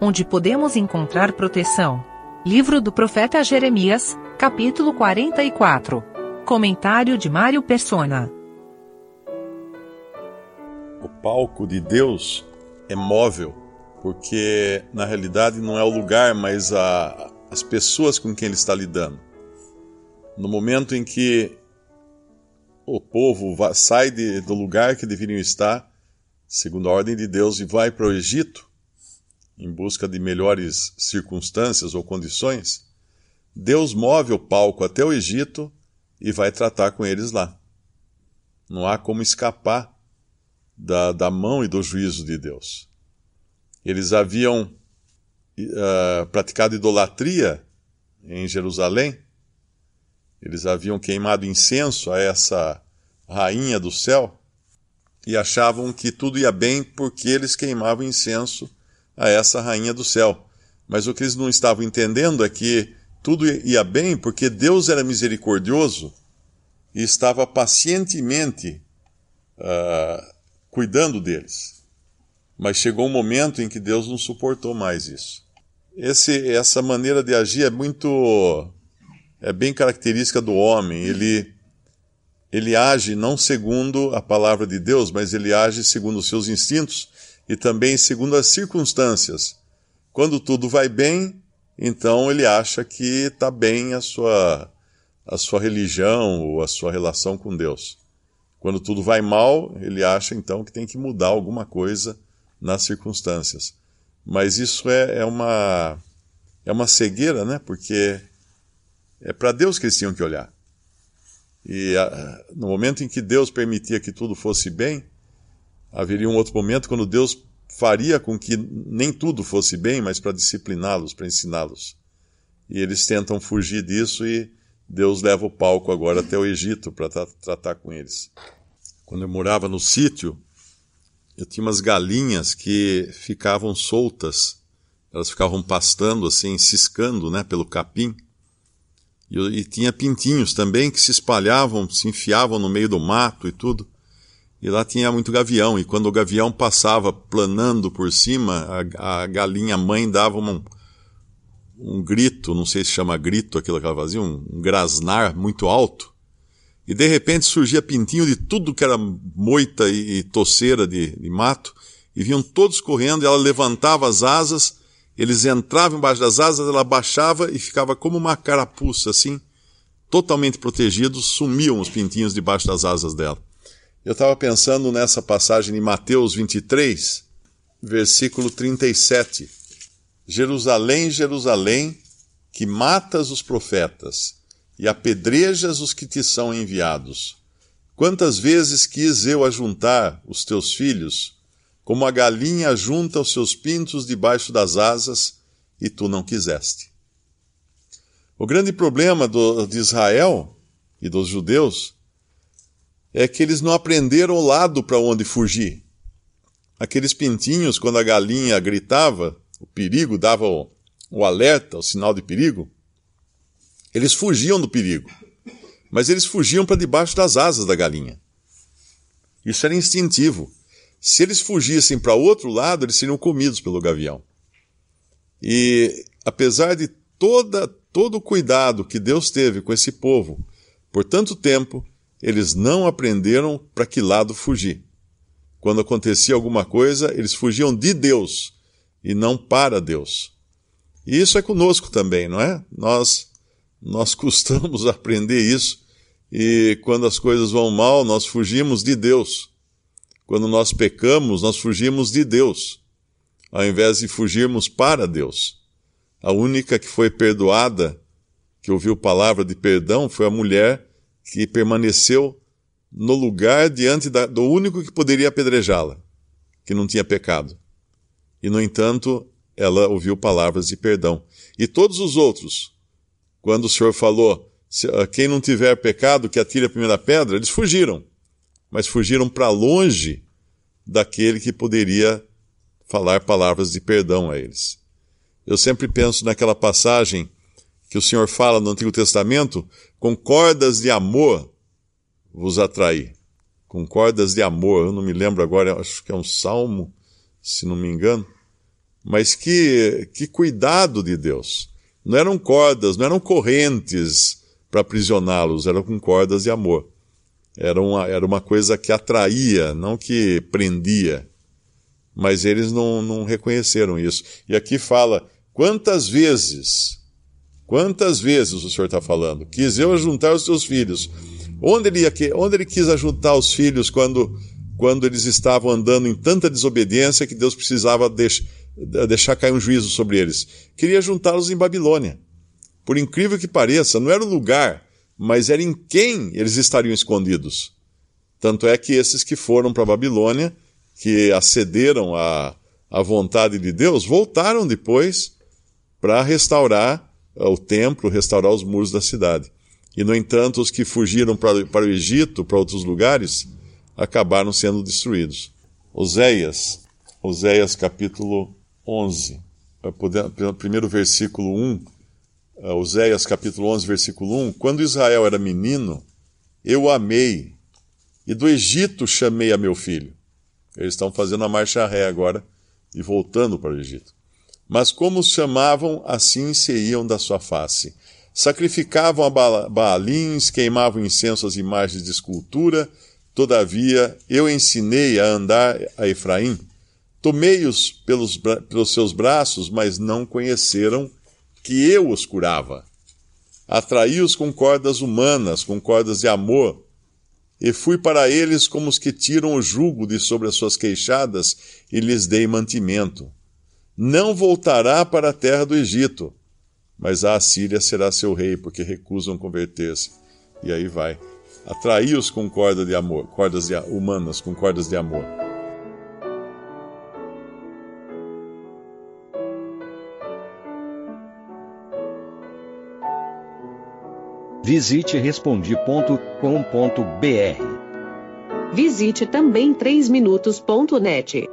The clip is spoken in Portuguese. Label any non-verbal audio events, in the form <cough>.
onde podemos encontrar proteção. Livro do profeta Jeremias, capítulo 44. Comentário de Mário Persona. O palco de Deus é móvel, porque na realidade não é o lugar, mas a, as pessoas com quem ele está lidando. No momento em que o povo sai de, do lugar que deveriam estar, segundo a ordem de Deus, e vai para o Egito, em busca de melhores circunstâncias ou condições, Deus move o palco até o Egito e vai tratar com eles lá. Não há como escapar da, da mão e do juízo de Deus. Eles haviam uh, praticado idolatria em Jerusalém, eles haviam queimado incenso a essa rainha do céu e achavam que tudo ia bem porque eles queimavam incenso a essa rainha do céu. Mas o que eles não estavam entendendo é que tudo ia bem porque Deus era misericordioso e estava pacientemente uh, cuidando deles. Mas chegou um momento em que Deus não suportou mais isso. Esse, essa maneira de agir é muito é bem característica do homem. Ele ele age não segundo a palavra de Deus, mas ele age segundo os seus instintos e também segundo as circunstâncias. Quando tudo vai bem, então ele acha que está bem a sua, a sua religião ou a sua relação com Deus. Quando tudo vai mal, ele acha então que tem que mudar alguma coisa nas circunstâncias. Mas isso é, é uma, é uma cegueira, né? Porque é para Deus que eles tinham que olhar. E a, no momento em que Deus permitia que tudo fosse bem, haveria um outro momento quando Deus faria com que nem tudo fosse bem, mas para discipliná-los, para ensiná-los. E eles tentam fugir disso e Deus leva o palco agora até o Egito para tra tratar com eles. Quando eu morava no sítio, eu tinha umas galinhas que ficavam soltas, elas ficavam pastando assim, ciscando, né, pelo capim. E, e tinha pintinhos também que se espalhavam, se enfiavam no meio do mato e tudo. E lá tinha muito gavião, e quando o gavião passava planando por cima, a, a galinha mãe dava um, um grito, não sei se chama grito aquilo que ela fazia, um, um grasnar muito alto. E de repente surgia pintinho de tudo que era moita e, e toceira de, de mato, e vinham todos correndo, e ela levantava as asas, eles entravam embaixo das asas, ela baixava e ficava como uma carapuça assim, totalmente protegidos, sumiam os pintinhos debaixo das asas dela. Eu estava pensando nessa passagem de Mateus 23, versículo 37. Jerusalém, Jerusalém, que matas os profetas e apedrejas os que te são enviados. Quantas vezes quis eu ajuntar os teus filhos, como a galinha junta os seus pintos debaixo das asas, e tu não quiseste. O grande problema do, de Israel e dos judeus é que eles não aprenderam o lado para onde fugir. Aqueles pintinhos, quando a galinha gritava, o perigo dava o, o alerta, o sinal de perigo, eles fugiam do perigo. Mas eles fugiam para debaixo das asas da galinha. Isso era instintivo. Se eles fugissem para outro lado, eles seriam comidos pelo gavião. E apesar de toda, todo o cuidado que Deus teve com esse povo por tanto tempo, eles não aprenderam para que lado fugir. Quando acontecia alguma coisa, eles fugiam de Deus e não para Deus. E isso é conosco também, não é? Nós nós <laughs> custamos aprender isso e quando as coisas vão mal, nós fugimos de Deus. Quando nós pecamos, nós fugimos de Deus, ao invés de fugirmos para Deus. A única que foi perdoada, que ouviu palavra de perdão, foi a mulher que permaneceu no lugar diante da, do único que poderia apedrejá-la, que não tinha pecado. E, no entanto, ela ouviu palavras de perdão. E todos os outros, quando o Senhor falou, ah, quem não tiver pecado, que atire a primeira pedra, eles fugiram. Mas fugiram para longe daquele que poderia falar palavras de perdão a eles. Eu sempre penso naquela passagem que o Senhor fala no Antigo Testamento, com cordas de amor vos atraí. Com cordas de amor, eu não me lembro agora, acho que é um salmo, se não me engano. Mas que, que cuidado de Deus! Não eram cordas, não eram correntes para aprisioná-los, eram com cordas de amor. Era uma, era uma coisa que atraía, não que prendia. Mas eles não, não reconheceram isso. E aqui fala: quantas vezes, quantas vezes o Senhor está falando? Quis eu juntar os seus filhos. Onde ele, onde ele quis ajuntar os filhos quando, quando eles estavam andando em tanta desobediência que Deus precisava deixar deixar cair um juízo sobre eles. Queria juntá-los em Babilônia. Por incrível que pareça, não era o lugar, mas era em quem eles estariam escondidos. Tanto é que esses que foram para Babilônia, que acederam à, à vontade de Deus, voltaram depois para restaurar o templo, restaurar os muros da cidade. E, no entanto, os que fugiram para, para o Egito, para outros lugares, acabaram sendo destruídos. Oséias, Oséias capítulo 11, primeiro versículo 1, eh, Oséias capítulo 11, versículo 1, quando Israel era menino, eu amei, e do Egito chamei a meu filho. Eles estão fazendo a marcha ré agora e voltando para o Egito. Mas como os chamavam, assim se iam da sua face. Sacrificavam a Baalins, queimavam incenso às imagens de escultura, todavia eu ensinei a andar a Efraim, Tomei-os pelos, pelos seus braços, mas não conheceram que eu os curava. Atraí-os com cordas humanas, com cordas de amor, e fui para eles como os que tiram o jugo de sobre as suas queixadas, e lhes dei mantimento. Não voltará para a terra do Egito, mas a Assíria será seu rei, porque recusam converter-se. E aí vai. Atraí-os com corda de amor, cordas de, humanas, com cordas de amor. Visite respondi.com.br. Visite também 3minutos.net.